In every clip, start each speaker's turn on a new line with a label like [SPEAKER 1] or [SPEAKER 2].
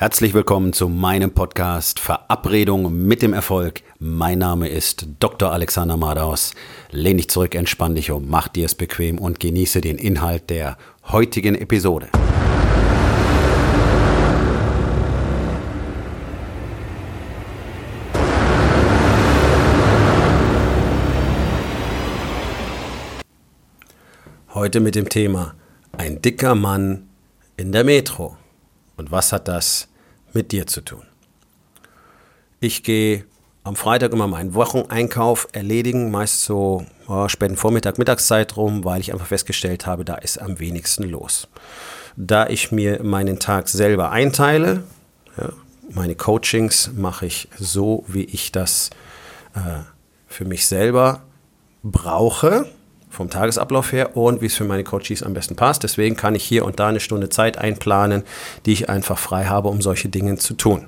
[SPEAKER 1] Herzlich willkommen zu meinem Podcast Verabredung mit dem Erfolg. Mein Name ist Dr. Alexander Madaus. Lehn dich zurück, entspann dich um, mach dir es bequem und genieße den Inhalt der heutigen Episode. Heute mit dem Thema Ein dicker Mann in der Metro. Und was hat das mit dir zu tun? Ich gehe am Freitag immer meinen Wocheneinkauf erledigen, meist so oh, späten Vormittag, Mittagszeit rum, weil ich einfach festgestellt habe, da ist am wenigsten los. Da ich mir meinen Tag selber einteile, ja, meine Coachings mache ich so, wie ich das äh, für mich selber brauche vom Tagesablauf her und wie es für meine Coaches am besten passt. Deswegen kann ich hier und da eine Stunde Zeit einplanen, die ich einfach frei habe, um solche Dinge zu tun.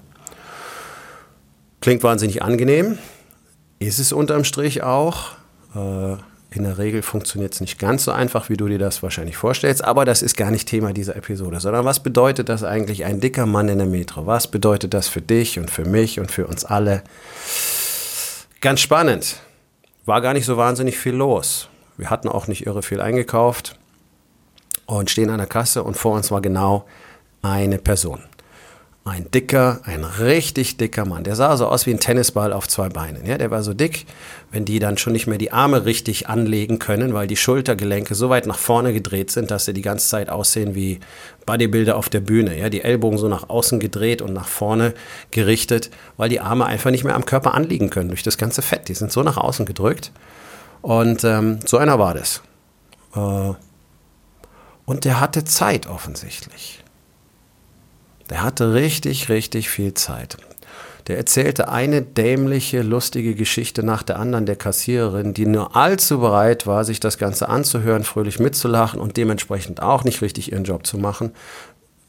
[SPEAKER 1] Klingt wahnsinnig angenehm, ist es unterm Strich auch. Äh, in der Regel funktioniert es nicht ganz so einfach, wie du dir das wahrscheinlich vorstellst, aber das ist gar nicht Thema dieser Episode, sondern was bedeutet das eigentlich ein dicker Mann in der Metro? Was bedeutet das für dich und für mich und für uns alle? Ganz spannend. War gar nicht so wahnsinnig viel los. Wir hatten auch nicht irre viel eingekauft und stehen an der Kasse und vor uns war genau eine Person. Ein dicker, ein richtig dicker Mann. Der sah so aus wie ein Tennisball auf zwei Beinen. Ja, der war so dick, wenn die dann schon nicht mehr die Arme richtig anlegen können, weil die Schultergelenke so weit nach vorne gedreht sind, dass sie die ganze Zeit aussehen wie Bodybuilder auf der Bühne. Ja, die Ellbogen so nach außen gedreht und nach vorne gerichtet, weil die Arme einfach nicht mehr am Körper anliegen können durch das ganze Fett. Die sind so nach außen gedrückt. Und ähm, so einer war das. Äh, und der hatte Zeit offensichtlich. Der hatte richtig, richtig viel Zeit. Der erzählte eine dämliche, lustige Geschichte nach der anderen der Kassiererin, die nur allzu bereit war, sich das Ganze anzuhören, fröhlich mitzulachen und dementsprechend auch nicht richtig ihren Job zu machen.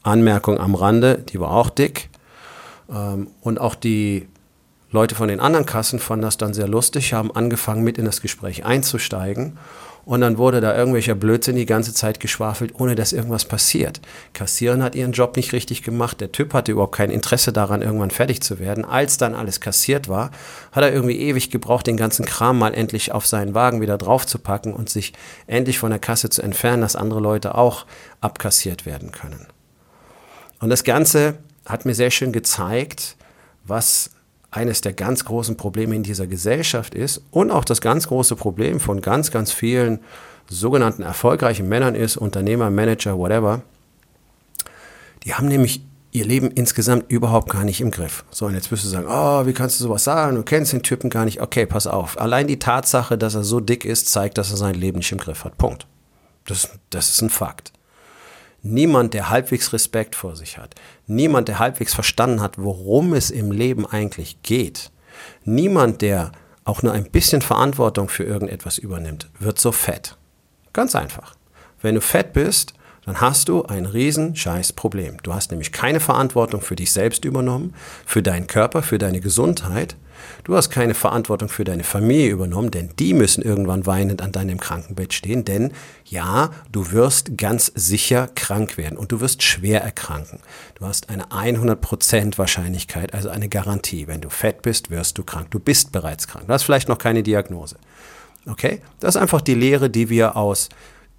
[SPEAKER 1] Anmerkung am Rande, die war auch dick. Ähm, und auch die Leute von den anderen Kassen fanden das dann sehr lustig, haben angefangen mit in das Gespräch einzusteigen. Und dann wurde da irgendwelcher Blödsinn die ganze Zeit geschwafelt, ohne dass irgendwas passiert. Kassieren hat ihren Job nicht richtig gemacht. Der Typ hatte überhaupt kein Interesse daran, irgendwann fertig zu werden. Als dann alles kassiert war, hat er irgendwie ewig gebraucht, den ganzen Kram mal endlich auf seinen Wagen wieder draufzupacken und sich endlich von der Kasse zu entfernen, dass andere Leute auch abkassiert werden können. Und das Ganze hat mir sehr schön gezeigt, was eines der ganz großen Probleme in dieser Gesellschaft ist und auch das ganz große Problem von ganz, ganz vielen sogenannten erfolgreichen Männern ist, Unternehmer, Manager, whatever. Die haben nämlich ihr Leben insgesamt überhaupt gar nicht im Griff. So, und jetzt wirst du sagen, oh, wie kannst du sowas sagen? Du kennst den Typen gar nicht. Okay, pass auf. Allein die Tatsache, dass er so dick ist, zeigt, dass er sein Leben nicht im Griff hat. Punkt. Das, das ist ein Fakt. Niemand, der halbwegs Respekt vor sich hat, niemand, der halbwegs verstanden hat, worum es im Leben eigentlich geht, niemand, der auch nur ein bisschen Verantwortung für irgendetwas übernimmt, wird so fett. Ganz einfach. Wenn du fett bist, dann hast du ein riesen scheiß Problem. Du hast nämlich keine Verantwortung für dich selbst übernommen, für deinen Körper, für deine Gesundheit. Du hast keine Verantwortung für deine Familie übernommen, denn die müssen irgendwann weinend an deinem Krankenbett stehen. Denn ja, du wirst ganz sicher krank werden und du wirst schwer erkranken. Du hast eine 100% Wahrscheinlichkeit, also eine Garantie. Wenn du fett bist, wirst du krank. Du bist bereits krank. Du hast vielleicht noch keine Diagnose. Okay? Das ist einfach die Lehre, die wir aus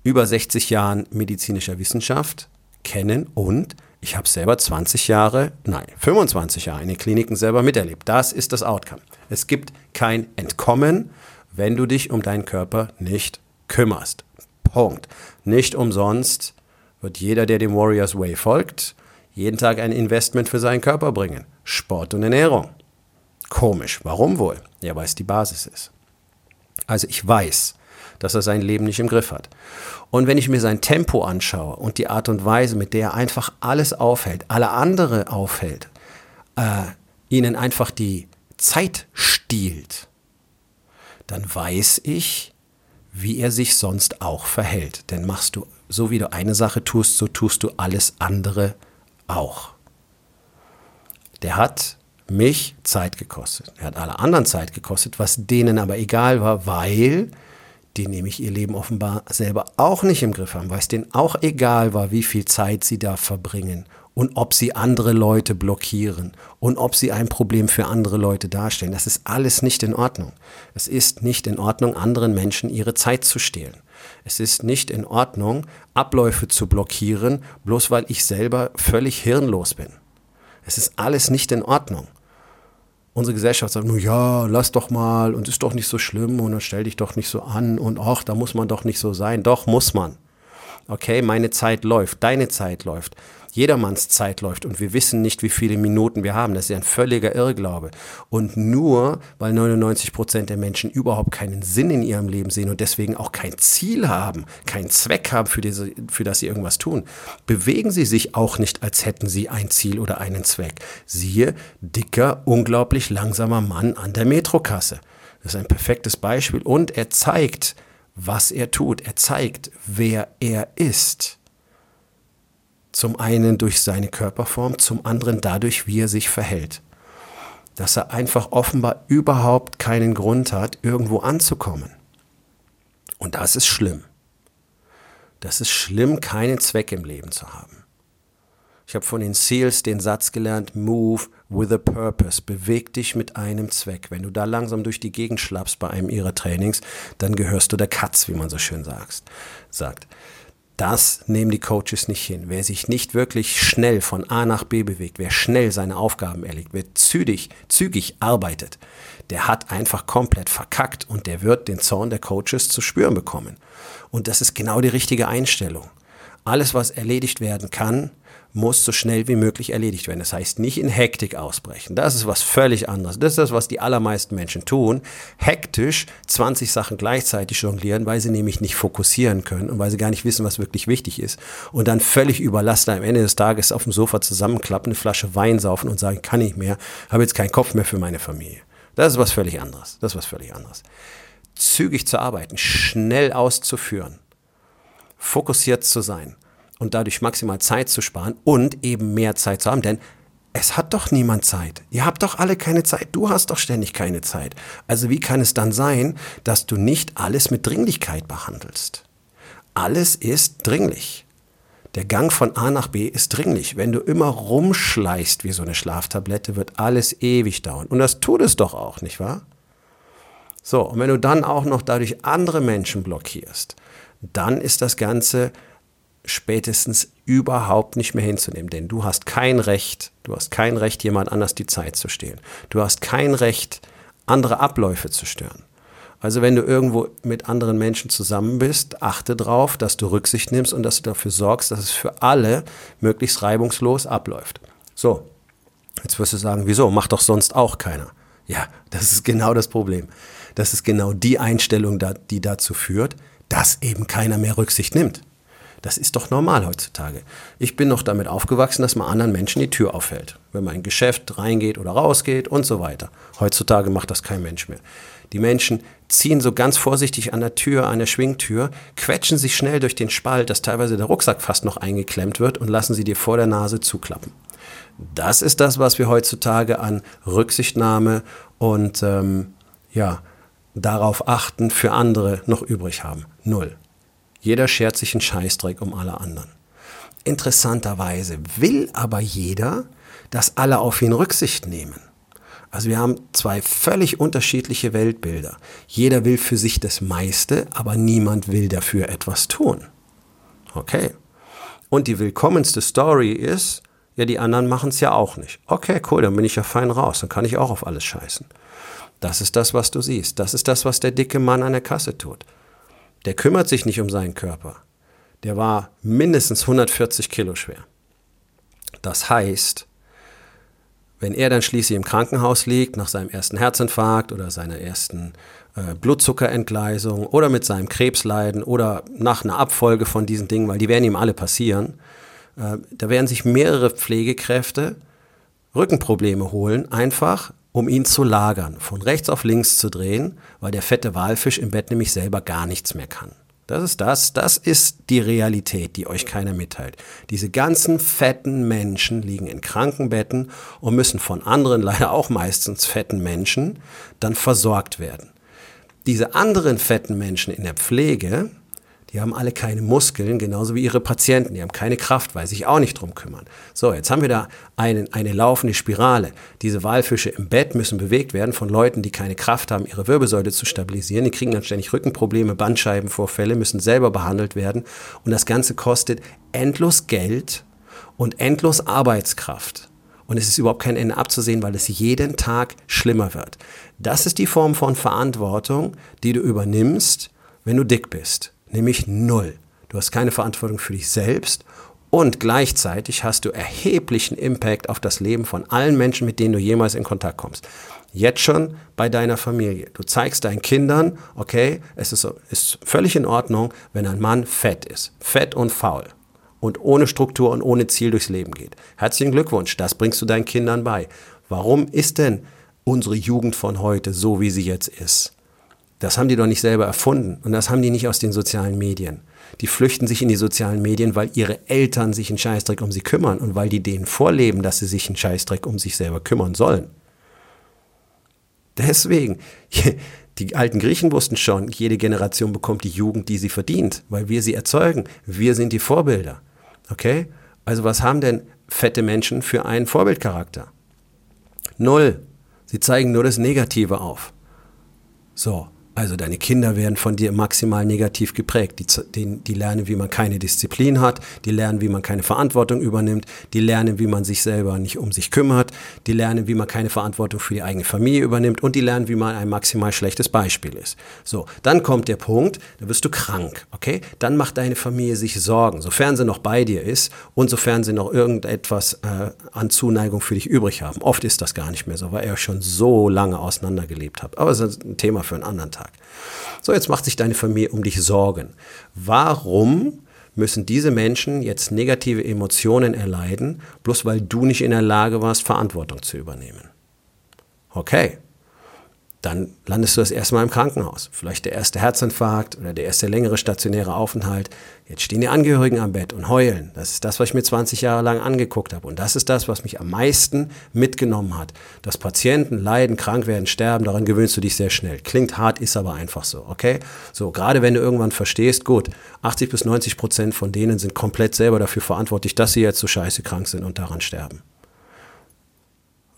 [SPEAKER 1] über 60 Jahren medizinischer Wissenschaft kennen und ich habe selber 20 Jahre, nein, 25 Jahre in den Kliniken selber miterlebt. Das ist das Outcome. Es gibt kein Entkommen, wenn du dich um deinen Körper nicht kümmerst. Punkt. Nicht umsonst wird jeder, der dem Warriors Way folgt, jeden Tag ein Investment für seinen Körper bringen. Sport und Ernährung. Komisch. Warum wohl? Ja, weil es die Basis ist. Also ich weiß, dass er sein Leben nicht im Griff hat. Und wenn ich mir sein Tempo anschaue und die Art und Weise, mit der er einfach alles aufhält, alle andere aufhält, äh, ihnen einfach die Zeit stiehlt, dann weiß ich, wie er sich sonst auch verhält. Denn machst du, so wie du eine Sache tust, so tust du alles andere auch. Der hat mich Zeit gekostet. Er hat alle anderen Zeit gekostet, was denen aber egal war, weil die nämlich ihr Leben offenbar selber auch nicht im Griff haben, weil es denen auch egal war, wie viel Zeit sie da verbringen und ob sie andere Leute blockieren und ob sie ein Problem für andere Leute darstellen. Das ist alles nicht in Ordnung. Es ist nicht in Ordnung, anderen Menschen ihre Zeit zu stehlen. Es ist nicht in Ordnung, Abläufe zu blockieren, bloß weil ich selber völlig hirnlos bin. Es ist alles nicht in Ordnung. Unsere Gesellschaft sagt nur, ja, lass doch mal und ist doch nicht so schlimm und dann stell dich doch nicht so an und ach, da muss man doch nicht so sein. Doch, muss man. Okay, meine Zeit läuft, deine Zeit läuft jedermanns Zeit läuft und wir wissen nicht, wie viele Minuten wir haben. Das ist ja ein völliger Irrglaube. Und nur weil 99 Prozent der Menschen überhaupt keinen Sinn in ihrem Leben sehen und deswegen auch kein Ziel haben, keinen Zweck haben, für, diese, für das sie irgendwas tun, bewegen sie sich auch nicht, als hätten sie ein Ziel oder einen Zweck. Siehe, dicker, unglaublich langsamer Mann an der Metrokasse. Das ist ein perfektes Beispiel und er zeigt, was er tut. Er zeigt, wer er ist. Zum einen durch seine Körperform, zum anderen dadurch, wie er sich verhält. Dass er einfach offenbar überhaupt keinen Grund hat, irgendwo anzukommen. Und das ist schlimm. Das ist schlimm, keinen Zweck im Leben zu haben. Ich habe von den Seals den Satz gelernt, move with a purpose, beweg dich mit einem Zweck. Wenn du da langsam durch die Gegend schlappst bei einem ihrer Trainings, dann gehörst du der Katz, wie man so schön sagt. Das nehmen die Coaches nicht hin. Wer sich nicht wirklich schnell von A nach B bewegt, wer schnell seine Aufgaben erlegt, wer zügig, zügig arbeitet, der hat einfach komplett verkackt und der wird den Zorn der Coaches zu spüren bekommen. Und das ist genau die richtige Einstellung. Alles, was erledigt werden kann, muss so schnell wie möglich erledigt werden. Das heißt, nicht in Hektik ausbrechen. Das ist was völlig anderes. Das ist das, was die allermeisten Menschen tun. Hektisch 20 Sachen gleichzeitig jonglieren, weil sie nämlich nicht fokussieren können und weil sie gar nicht wissen, was wirklich wichtig ist. Und dann völlig überlassen am Ende des Tages auf dem Sofa zusammenklappen, eine Flasche Wein saufen und sagen, kann ich mehr, habe jetzt keinen Kopf mehr für meine Familie. Das ist was völlig anderes. Das ist was völlig anderes. Zügig zu arbeiten, schnell auszuführen, fokussiert zu sein und dadurch maximal Zeit zu sparen und eben mehr Zeit zu haben. Denn es hat doch niemand Zeit. Ihr habt doch alle keine Zeit. Du hast doch ständig keine Zeit. Also wie kann es dann sein, dass du nicht alles mit Dringlichkeit behandelst? Alles ist dringlich. Der Gang von A nach B ist dringlich. Wenn du immer rumschleißt wie so eine Schlaftablette, wird alles ewig dauern. Und das tut es doch auch, nicht wahr? So, und wenn du dann auch noch dadurch andere Menschen blockierst, dann ist das Ganze spätestens überhaupt nicht mehr hinzunehmen. Denn du hast kein Recht, du hast kein Recht, jemand anders die Zeit zu stehlen. Du hast kein Recht, andere Abläufe zu stören. Also wenn du irgendwo mit anderen Menschen zusammen bist, achte darauf, dass du Rücksicht nimmst und dass du dafür sorgst, dass es für alle möglichst reibungslos abläuft. So, jetzt wirst du sagen, wieso? Macht doch sonst auch keiner. Ja, das ist genau das Problem. Das ist genau die Einstellung, die dazu führt, dass eben keiner mehr Rücksicht nimmt. Das ist doch normal heutzutage. Ich bin noch damit aufgewachsen, dass man anderen Menschen die Tür aufhält, wenn man in ein Geschäft reingeht oder rausgeht und so weiter. Heutzutage macht das kein Mensch mehr. Die Menschen ziehen so ganz vorsichtig an der Tür, an der Schwingtür, quetschen sich schnell durch den Spalt, dass teilweise der Rucksack fast noch eingeklemmt wird und lassen sie dir vor der Nase zuklappen. Das ist das, was wir heutzutage an Rücksichtnahme und ähm, ja, darauf achten für andere noch übrig haben. Null. Jeder schert sich einen Scheißdreck um alle anderen. Interessanterweise will aber jeder, dass alle auf ihn Rücksicht nehmen. Also wir haben zwei völlig unterschiedliche Weltbilder. Jeder will für sich das meiste, aber niemand will dafür etwas tun. Okay. Und die willkommenste Story ist, ja, die anderen machen es ja auch nicht. Okay, cool, dann bin ich ja fein raus, dann kann ich auch auf alles scheißen. Das ist das, was du siehst. Das ist das, was der dicke Mann an der Kasse tut der kümmert sich nicht um seinen Körper. Der war mindestens 140 Kilo schwer. Das heißt, wenn er dann schließlich im Krankenhaus liegt, nach seinem ersten Herzinfarkt oder seiner ersten äh, Blutzuckerentgleisung oder mit seinem Krebsleiden oder nach einer Abfolge von diesen Dingen, weil die werden ihm alle passieren, äh, da werden sich mehrere Pflegekräfte Rückenprobleme holen, einfach um ihn zu lagern, von rechts auf links zu drehen, weil der fette Walfisch im Bett nämlich selber gar nichts mehr kann. Das ist das, das ist die Realität, die euch keiner mitteilt. Diese ganzen fetten Menschen liegen in Krankenbetten und müssen von anderen, leider auch meistens fetten Menschen, dann versorgt werden. Diese anderen fetten Menschen in der Pflege, die haben alle keine Muskeln, genauso wie ihre Patienten. Die haben keine Kraft, weil sie sich auch nicht drum kümmern. So, jetzt haben wir da einen, eine laufende Spirale. Diese Walfische im Bett müssen bewegt werden von Leuten, die keine Kraft haben, ihre Wirbelsäule zu stabilisieren. Die kriegen dann ständig Rückenprobleme, Bandscheibenvorfälle, müssen selber behandelt werden. Und das Ganze kostet endlos Geld und endlos Arbeitskraft. Und es ist überhaupt kein Ende abzusehen, weil es jeden Tag schlimmer wird. Das ist die Form von Verantwortung, die du übernimmst, wenn du dick bist nämlich null. Du hast keine Verantwortung für dich selbst und gleichzeitig hast du erheblichen Impact auf das Leben von allen Menschen, mit denen du jemals in Kontakt kommst. Jetzt schon bei deiner Familie. Du zeigst deinen Kindern, okay, es ist, ist völlig in Ordnung, wenn ein Mann fett ist. Fett und faul. Und ohne Struktur und ohne Ziel durchs Leben geht. Herzlichen Glückwunsch, das bringst du deinen Kindern bei. Warum ist denn unsere Jugend von heute so, wie sie jetzt ist? Das haben die doch nicht selber erfunden und das haben die nicht aus den sozialen Medien. Die flüchten sich in die sozialen Medien, weil ihre Eltern sich einen Scheißdreck um sie kümmern und weil die denen vorleben, dass sie sich einen Scheißdreck um sich selber kümmern sollen. Deswegen, die alten Griechen wussten schon, jede Generation bekommt die Jugend, die sie verdient, weil wir sie erzeugen. Wir sind die Vorbilder. Okay? Also was haben denn fette Menschen für einen Vorbildcharakter? Null. Sie zeigen nur das Negative auf. So, also deine Kinder werden von dir maximal negativ geprägt. Die, die, die, lernen, wie man keine Disziplin hat, die lernen, wie man keine Verantwortung übernimmt, die lernen, wie man sich selber nicht um sich kümmert, die lernen, wie man keine Verantwortung für die eigene Familie übernimmt und die lernen, wie man ein maximal schlechtes Beispiel ist. So, dann kommt der Punkt, da wirst du krank, okay? Dann macht deine Familie sich Sorgen, sofern sie noch bei dir ist und sofern sie noch irgendetwas äh, an Zuneigung für dich übrig haben. Oft ist das gar nicht mehr so, weil ihr schon so lange auseinandergelebt habt. Aber das ist ein Thema für einen anderen Tag. Tag. So, jetzt macht sich deine Familie um dich Sorgen. Warum müssen diese Menschen jetzt negative Emotionen erleiden, bloß weil du nicht in der Lage warst, Verantwortung zu übernehmen? Okay, dann landest du das erste Mal im Krankenhaus. Vielleicht der erste Herzinfarkt oder der erste längere stationäre Aufenthalt. Jetzt stehen die Angehörigen am Bett und heulen. Das ist das, was ich mir 20 Jahre lang angeguckt habe. Und das ist das, was mich am meisten mitgenommen hat. Dass Patienten leiden, krank werden, sterben, daran gewöhnst du dich sehr schnell. Klingt hart, ist aber einfach so, okay? So, gerade wenn du irgendwann verstehst, gut, 80 bis 90 Prozent von denen sind komplett selber dafür verantwortlich, dass sie jetzt so scheiße krank sind und daran sterben.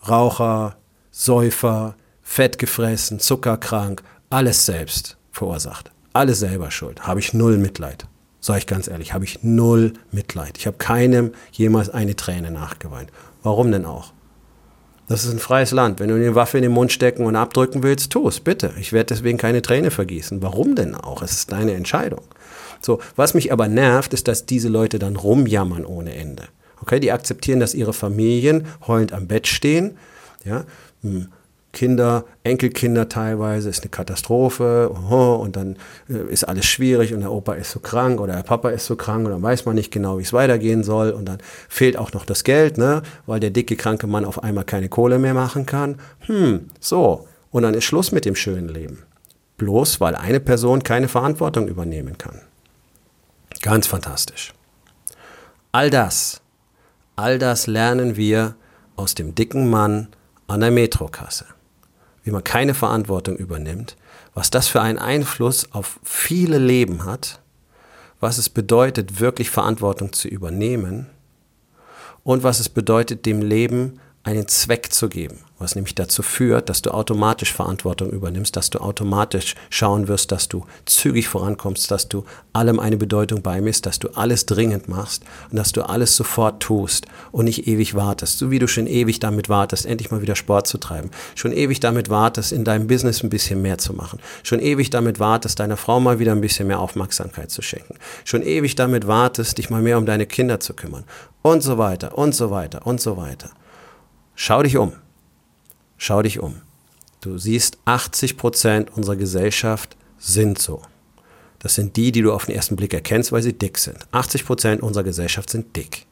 [SPEAKER 1] Raucher, Säufer, Fett gefressen, zuckerkrank, alles selbst verursacht. Alles selber schuld. Habe ich null Mitleid. Sag ich ganz ehrlich, habe ich null Mitleid. Ich habe keinem jemals eine Träne nachgeweint. Warum denn auch? Das ist ein freies Land. Wenn du eine Waffe in den Mund stecken und abdrücken willst, tu es, bitte. Ich werde deswegen keine Träne vergießen. Warum denn auch? Es ist deine Entscheidung. So, was mich aber nervt, ist, dass diese Leute dann rumjammern ohne Ende. Okay, die akzeptieren, dass ihre Familien heulend am Bett stehen, ja, hm, Kinder, Enkelkinder teilweise, ist eine Katastrophe und dann äh, ist alles schwierig und der Opa ist so krank oder der Papa ist so krank und dann weiß man nicht genau, wie es weitergehen soll und dann fehlt auch noch das Geld, ne, weil der dicke, kranke Mann auf einmal keine Kohle mehr machen kann. Hm, so. Und dann ist Schluss mit dem schönen Leben. Bloß weil eine Person keine Verantwortung übernehmen kann. Ganz fantastisch. All das, all das lernen wir aus dem dicken Mann an der Metrokasse wie man keine Verantwortung übernimmt, was das für einen Einfluss auf viele Leben hat, was es bedeutet, wirklich Verantwortung zu übernehmen und was es bedeutet, dem Leben einen Zweck zu geben, was nämlich dazu führt, dass du automatisch Verantwortung übernimmst, dass du automatisch schauen wirst, dass du zügig vorankommst, dass du allem eine Bedeutung beimisst, dass du alles dringend machst und dass du alles sofort tust und nicht ewig wartest, so wie du schon ewig damit wartest, endlich mal wieder Sport zu treiben, schon ewig damit wartest, in deinem Business ein bisschen mehr zu machen, schon ewig damit wartest, deiner Frau mal wieder ein bisschen mehr Aufmerksamkeit zu schenken, schon ewig damit wartest, dich mal mehr um deine Kinder zu kümmern. Und so weiter und so weiter und so weiter. Schau dich um. Schau dich um. Du siehst, 80 Prozent unserer Gesellschaft sind so. Das sind die, die du auf den ersten Blick erkennst, weil sie dick sind. 80 Prozent unserer Gesellschaft sind dick.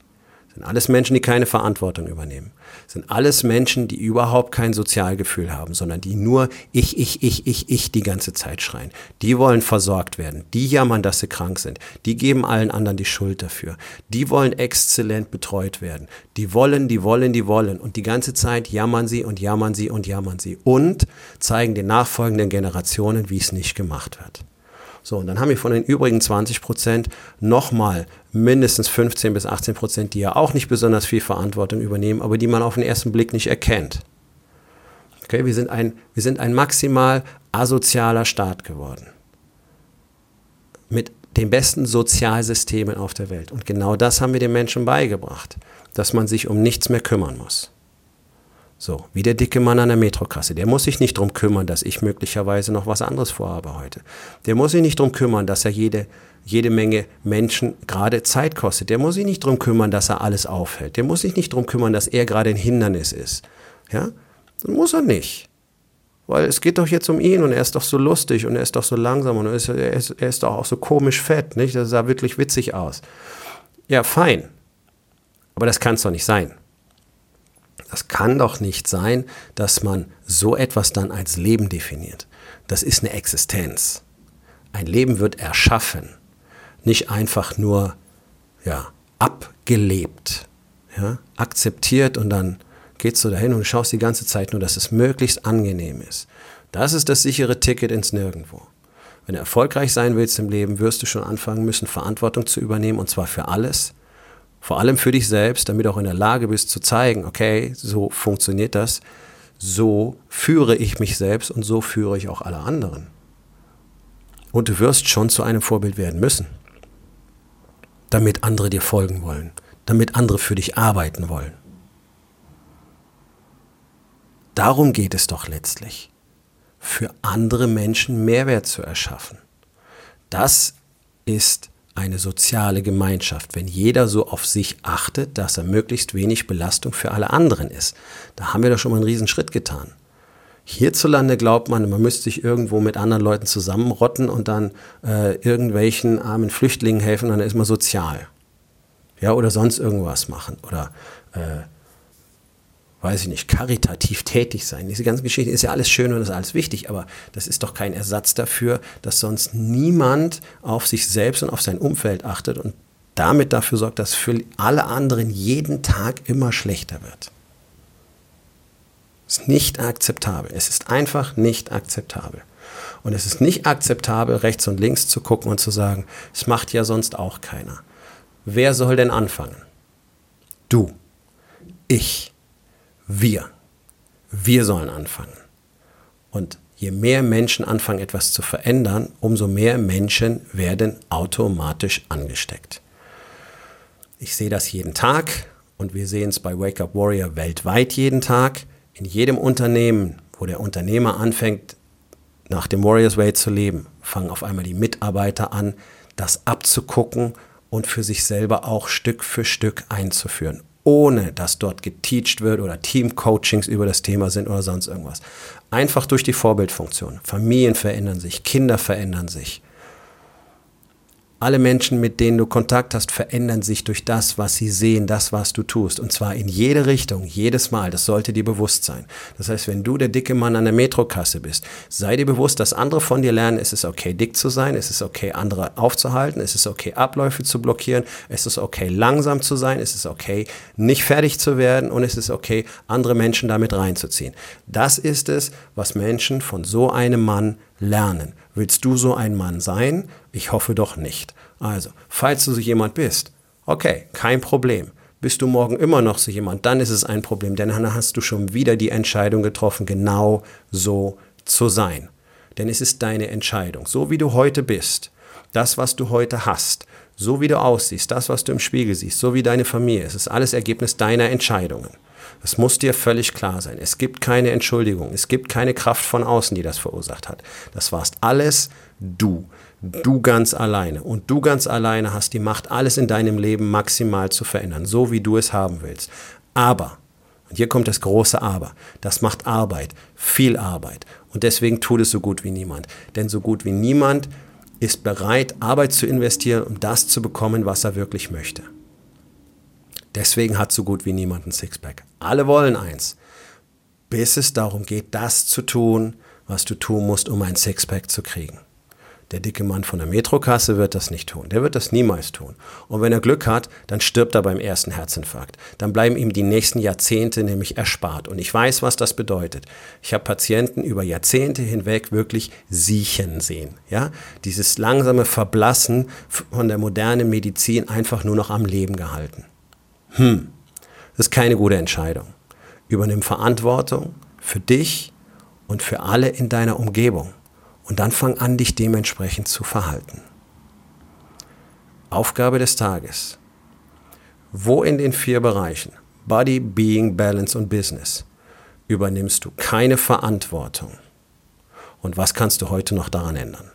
[SPEAKER 1] Sind alles Menschen, die keine Verantwortung übernehmen. Sind alles Menschen, die überhaupt kein Sozialgefühl haben, sondern die nur ich, ich, ich, ich, ich die ganze Zeit schreien. Die wollen versorgt werden. Die jammern, dass sie krank sind. Die geben allen anderen die Schuld dafür. Die wollen exzellent betreut werden. Die wollen, die wollen, die wollen. Und die ganze Zeit jammern sie und jammern sie und jammern sie. Und zeigen den nachfolgenden Generationen, wie es nicht gemacht wird. So, und dann haben wir von den übrigen 20 Prozent nochmal mindestens 15 bis 18 Prozent, die ja auch nicht besonders viel Verantwortung übernehmen, aber die man auf den ersten Blick nicht erkennt. Okay, wir sind ein, wir sind ein maximal asozialer Staat geworden. Mit den besten Sozialsystemen auf der Welt. Und genau das haben wir den Menschen beigebracht, dass man sich um nichts mehr kümmern muss. So, wie der dicke Mann an der Metrokasse. Der muss sich nicht darum kümmern, dass ich möglicherweise noch was anderes vorhabe heute. Der muss sich nicht darum kümmern, dass er jede, jede Menge Menschen gerade Zeit kostet. Der muss sich nicht darum kümmern, dass er alles aufhält. Der muss sich nicht darum kümmern, dass er gerade ein Hindernis ist. Ja? Das muss er nicht. Weil es geht doch jetzt um ihn und er ist doch so lustig und er ist doch so langsam und er ist, er ist, er ist doch auch so komisch fett. Nicht? Das sah wirklich witzig aus. Ja, fein. Aber das kann es doch nicht sein. Das kann doch nicht sein, dass man so etwas dann als Leben definiert. Das ist eine Existenz. Ein Leben wird erschaffen, nicht einfach nur ja, abgelebt, ja, akzeptiert und dann gehst du dahin und schaust die ganze Zeit nur, dass es möglichst angenehm ist. Das ist das sichere Ticket ins Nirgendwo. Wenn du erfolgreich sein willst im Leben, wirst du schon anfangen müssen, Verantwortung zu übernehmen und zwar für alles vor allem für dich selbst, damit du auch in der Lage bist zu zeigen, okay, so funktioniert das, so führe ich mich selbst und so führe ich auch alle anderen. Und du wirst schon zu einem Vorbild werden müssen, damit andere dir folgen wollen, damit andere für dich arbeiten wollen. Darum geht es doch letztlich, für andere Menschen Mehrwert zu erschaffen. Das ist eine soziale Gemeinschaft, wenn jeder so auf sich achtet, dass er möglichst wenig Belastung für alle anderen ist. Da haben wir doch schon mal einen Riesenschritt getan. Hierzulande glaubt man, man müsste sich irgendwo mit anderen Leuten zusammenrotten und dann äh, irgendwelchen armen Flüchtlingen helfen, dann ist man sozial. Ja, oder sonst irgendwas machen. Oder äh, weiß ich nicht, karitativ tätig sein. Diese ganze Geschichte ist ja alles schön und ist alles wichtig, aber das ist doch kein Ersatz dafür, dass sonst niemand auf sich selbst und auf sein Umfeld achtet und damit dafür sorgt, dass für alle anderen jeden Tag immer schlechter wird. Ist nicht akzeptabel. Es ist einfach nicht akzeptabel. Und es ist nicht akzeptabel, rechts und links zu gucken und zu sagen, es macht ja sonst auch keiner. Wer soll denn anfangen? Du. Ich. Wir. Wir sollen anfangen. Und je mehr Menschen anfangen, etwas zu verändern, umso mehr Menschen werden automatisch angesteckt. Ich sehe das jeden Tag und wir sehen es bei Wake Up Warrior weltweit jeden Tag. In jedem Unternehmen, wo der Unternehmer anfängt, nach dem Warriors Way zu leben, fangen auf einmal die Mitarbeiter an, das abzugucken und für sich selber auch Stück für Stück einzuführen, ohne dass dort geteacht wird oder Teamcoachings über das Thema sind oder sonst irgendwas. Einfach durch die Vorbildfunktion. Familien verändern sich, Kinder verändern sich. Alle Menschen, mit denen du Kontakt hast, verändern sich durch das, was sie sehen, das, was du tust. Und zwar in jede Richtung, jedes Mal. Das sollte dir bewusst sein. Das heißt, wenn du der dicke Mann an der Metrokasse bist, sei dir bewusst, dass andere von dir lernen, es ist okay, dick zu sein, es ist okay, andere aufzuhalten, es ist okay, Abläufe zu blockieren, es ist okay, langsam zu sein, es ist okay, nicht fertig zu werden und es ist okay, andere Menschen damit reinzuziehen. Das ist es, was Menschen von so einem Mann lernen. Willst du so ein Mann sein? Ich hoffe doch nicht. Also, falls du so jemand bist, okay, kein Problem. Bist du morgen immer noch so jemand, dann ist es ein Problem, denn dann hast du schon wieder die Entscheidung getroffen, genau so zu sein. Denn es ist deine Entscheidung. So wie du heute bist, das, was du heute hast, so wie du aussiehst, das, was du im Spiegel siehst, so wie deine Familie, es ist alles Ergebnis deiner Entscheidungen. Das muss dir völlig klar sein. Es gibt keine Entschuldigung. Es gibt keine Kraft von außen, die das verursacht hat. Das warst alles du. Du ganz alleine. Und du ganz alleine hast die Macht, alles in deinem Leben maximal zu verändern, so wie du es haben willst. Aber, und hier kommt das große Aber, das macht Arbeit, viel Arbeit. Und deswegen tut es so gut wie niemand. Denn so gut wie niemand ist bereit, Arbeit zu investieren, um das zu bekommen, was er wirklich möchte. Deswegen hat so gut wie niemand ein Sixpack. Alle wollen eins. Bis es darum geht, das zu tun, was du tun musst, um ein Sixpack zu kriegen. Der dicke Mann von der Metrokasse wird das nicht tun. Der wird das niemals tun. Und wenn er Glück hat, dann stirbt er beim ersten Herzinfarkt. Dann bleiben ihm die nächsten Jahrzehnte nämlich erspart. Und ich weiß, was das bedeutet. Ich habe Patienten über Jahrzehnte hinweg wirklich siechen sehen. Ja? Dieses langsame Verblassen von der modernen Medizin einfach nur noch am Leben gehalten. Hm, das ist keine gute Entscheidung. Übernimm Verantwortung für dich und für alle in deiner Umgebung. Und dann fang an, dich dementsprechend zu verhalten. Aufgabe des Tages. Wo in den vier Bereichen Body, Being, Balance und Business übernimmst du keine Verantwortung? Und was kannst du heute noch daran ändern?